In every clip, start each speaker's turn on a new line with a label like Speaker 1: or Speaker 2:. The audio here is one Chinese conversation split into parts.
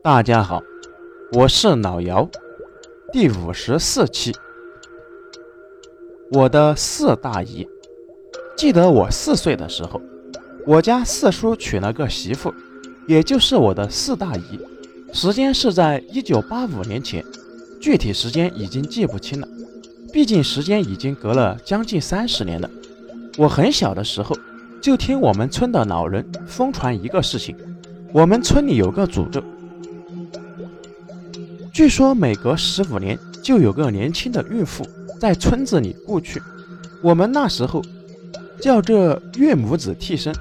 Speaker 1: 大家好，我是老姚，第五十四期。我的四大姨，记得我四岁的时候，我家四叔娶了个媳妇，也就是我的四大姨。时间是在一九八五年前，具体时间已经记不清了，毕竟时间已经隔了将近三十年了。我很小的时候，就听我们村的老人疯传一个事情。我们村里有个诅咒，据说每隔十五年就有个年轻的孕妇在村子里故去。我们那时候叫这岳母子替身。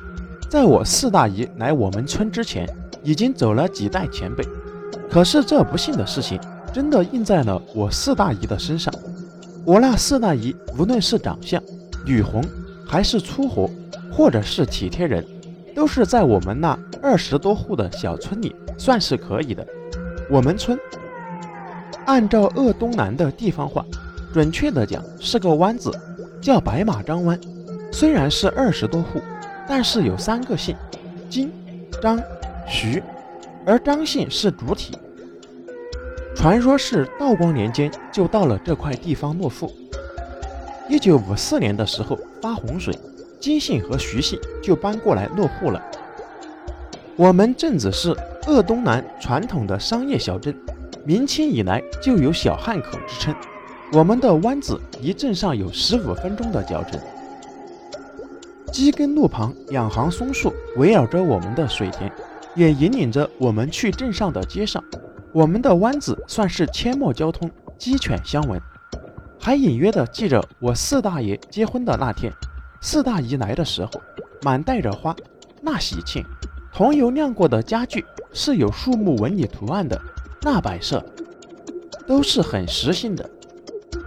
Speaker 1: 在我四大姨来我们村之前，已经走了几代前辈。可是这不幸的事情真的印在了我四大姨的身上。我那四大姨无论是长相、女红，还是粗活，或者是体贴人。都是在我们那二十多户的小村里算是可以的。我们村按照鄂东南的地方话，准确的讲是个湾子，叫白马张湾。虽然是二十多户，但是有三个姓：金、张、徐，而张姓是主体。传说是道光年间就到了这块地方落户。一九五四年的时候发洪水。金姓和徐姓就搬过来落户了。我们镇子是鄂东南传统的商业小镇，明清以来就有小汉口之称。我们的湾子离镇上有十五分钟的脚程。基根路旁两行松树围绕着我们的水田，也引领着我们去镇上的街上。我们的湾子算是阡陌交通，鸡犬相闻。还隐约的记着我四大爷结婚的那天。四大姨来的时候，满带着花，那喜庆。桐油晾过的家具是有树木纹理图案的，那摆设都是很实心的。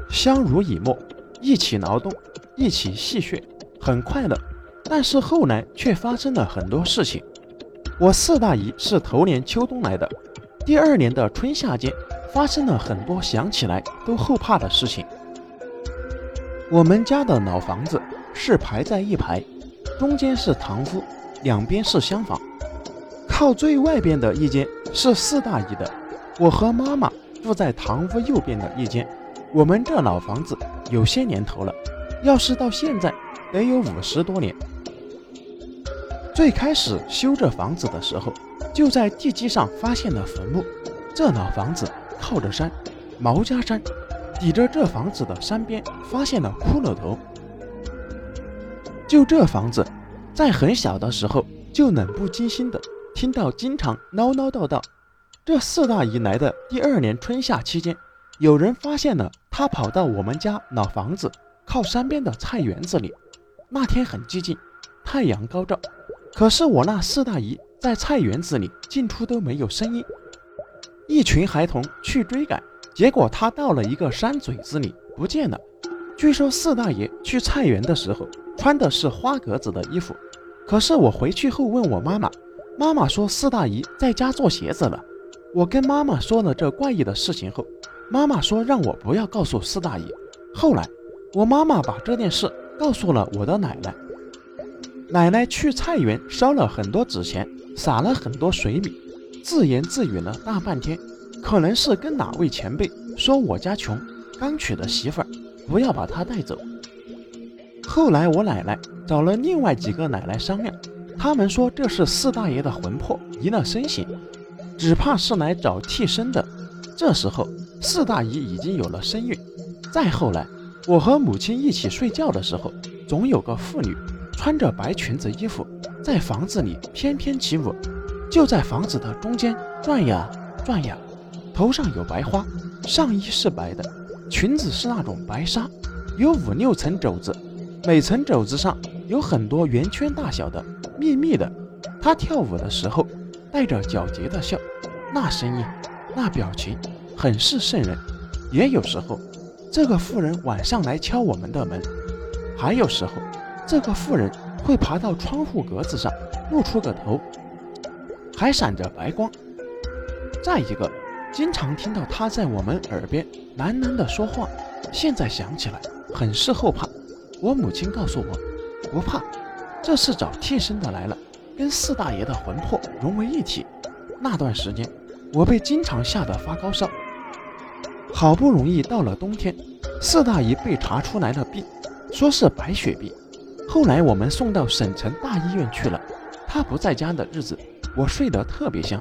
Speaker 1: 相濡以沫，一起劳动，一起戏谑，很快乐。但是后来却发生了很多事情。我四大姨是头年秋冬来的，第二年的春夏间发生了很多想起来都后怕的事情。我们家的老房子。是排在一排，中间是堂屋，两边是厢房。靠最外边的一间是四大姨的，我和妈妈住在堂屋右边的一间。我们这老房子有些年头了，要是到现在得有五十多年。最开始修这房子的时候，就在地基上发现了坟墓。这老房子靠着山，毛家山，抵着这房子的山边发现了骷髅头。就这房子，在很小的时候就冷不经心的听到经常唠唠叨叨。这四大姨来的第二年春夏期间，有人发现了她跑到我们家老房子靠山边的菜园子里。那天很寂静，太阳高照，可是我那四大姨在菜园子里进出都没有声音。一群孩童去追赶，结果她到了一个山嘴子里不见了。据说四大爷去菜园的时候。穿的是花格子的衣服，可是我回去后问我妈妈，妈妈说四大姨在家做鞋子了。我跟妈妈说了这怪异的事情后，妈妈说让我不要告诉四大爷。后来我妈妈把这件事告诉了我的奶奶，奶奶去菜园烧了很多纸钱，撒了很多水米，自言自语了大半天，可能是跟哪位前辈说我家穷，刚娶的媳妇儿，不要把她带走。后来我奶奶找了另外几个奶奶商量，他们说这是四大爷的魂魄离了身形，只怕是来找替身的。这时候四大姨已经有了身孕。再后来，我和母亲一起睡觉的时候，总有个妇女穿着白裙子衣服在房子里翩翩起舞，就在房子的中间转呀转呀，头上有白花，上衣是白的，裙子是那种白纱，有五六层肘子。每层肘子上有很多圆圈大小的密密的，她跳舞的时候带着皎洁的笑，那声音，那表情，很是瘆人。也有时候，这个妇人晚上来敲我们的门，还有时候，这个妇人会爬到窗户格子上露出个头，还闪着白光。再一个，经常听到她在我们耳边喃喃的说话，现在想起来很是后怕。我母亲告诉我，不怕，这是找替身的来了，跟四大爷的魂魄融为一体。那段时间，我被经常吓得发高烧。好不容易到了冬天，四大姨被查出来了病，说是白血病。后来我们送到省城大医院去了。他不在家的日子，我睡得特别香。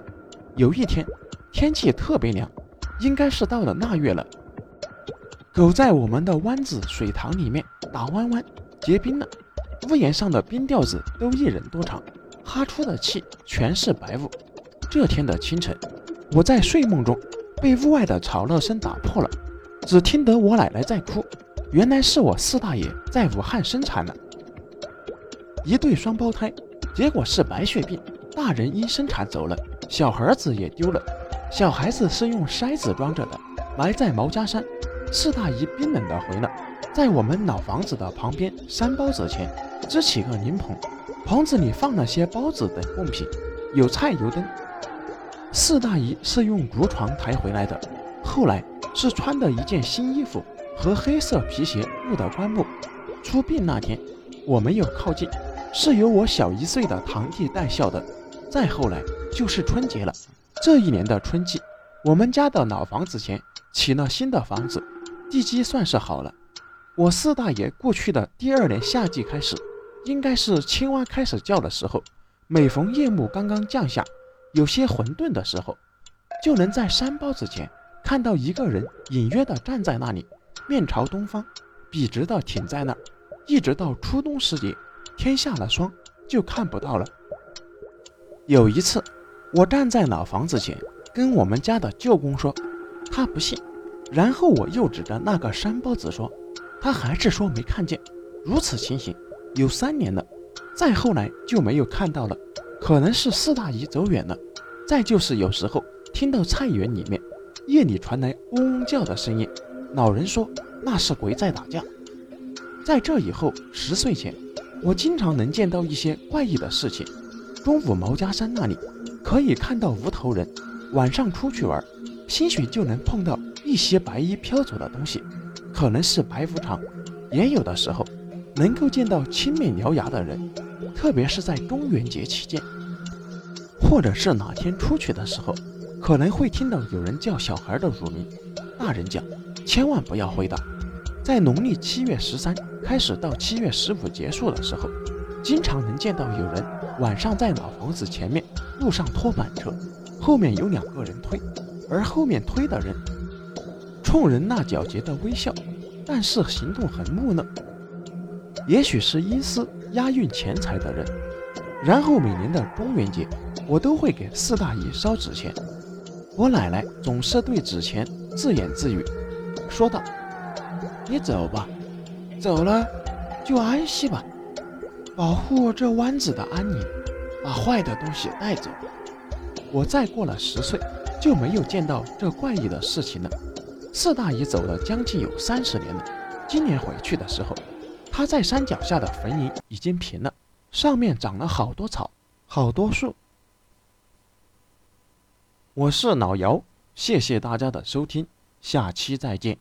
Speaker 1: 有一天，天气特别凉，应该是到了腊月了。狗在我们的湾子水塘里面打弯弯，结冰了。屋檐上的冰吊子都一人多长，哈出的气全是白雾。这天的清晨，我在睡梦中被屋外的吵闹声打破了，只听得我奶奶在哭。原来是我四大爷在武汉生产了一对双胞胎，结果是白血病，大人因生产走了，小孩子也丢了。小孩子是用筛子装着的，埋在毛家山。四大姨冰冷的回了，在我们老房子的旁边山包子前支起个灵棚，棚子里放了些包子等贡品，有菜油灯。四大姨是用竹床抬回来的，后来是穿的一件新衣服和黑色皮鞋入的棺木。出殡那天我没有靠近，是由我小一岁的堂弟带孝的。再后来就是春节了，这一年的春季，我们家的老房子前起了新的房子。地基算是好了。我四大爷过去的第二年夏季开始，应该是青蛙开始叫的时候。每逢夜幕刚刚降下，有些混沌的时候，就能在山包子前看到一个人隐约的站在那里，面朝东方，笔直的挺在那儿，一直到初冬时节，天下了霜，就看不到了。有一次，我站在老房子前，跟我们家的舅公说，他不信。然后我又指着那个山包子说：“他还是说没看见。”如此情形有三年了，再后来就没有看到了，可能是四大姨走远了。再就是有时候听到菜园里面夜里传来嗡嗡叫的声音，老人说那是鬼在打架。在这以后十岁前，我经常能见到一些怪异的事情。中午毛家山那里可以看到无头人，晚上出去玩，兴许就能碰到。一些白衣飘走的东西，可能是白无常；也有的时候能够见到青面獠牙的人，特别是在中元节期间，或者是哪天出去的时候，可能会听到有人叫小孩的乳名。大人讲，千万不要回答。在农历七月十三开始到七月十五结束的时候，经常能见到有人晚上在老房子前面路上拖板车，后面有两个人推，而后面推的人。冲人那皎洁的微笑，但是行动很木讷，也许是阴司押运钱财的人。然后每年的中元节，我都会给四大姨烧纸钱。我奶奶总是对纸钱自言自语，说道：“你走吧，走了就安息吧，保护这湾子的安宁，把坏的东西带走。”我再过了十岁，就没有见到这怪异的事情了。四大姨走了将近有三十年了，今年回去的时候，他在山脚下的坟茔已经平了，上面长了好多草，好多树。我是老姚，谢谢大家的收听，下期再见。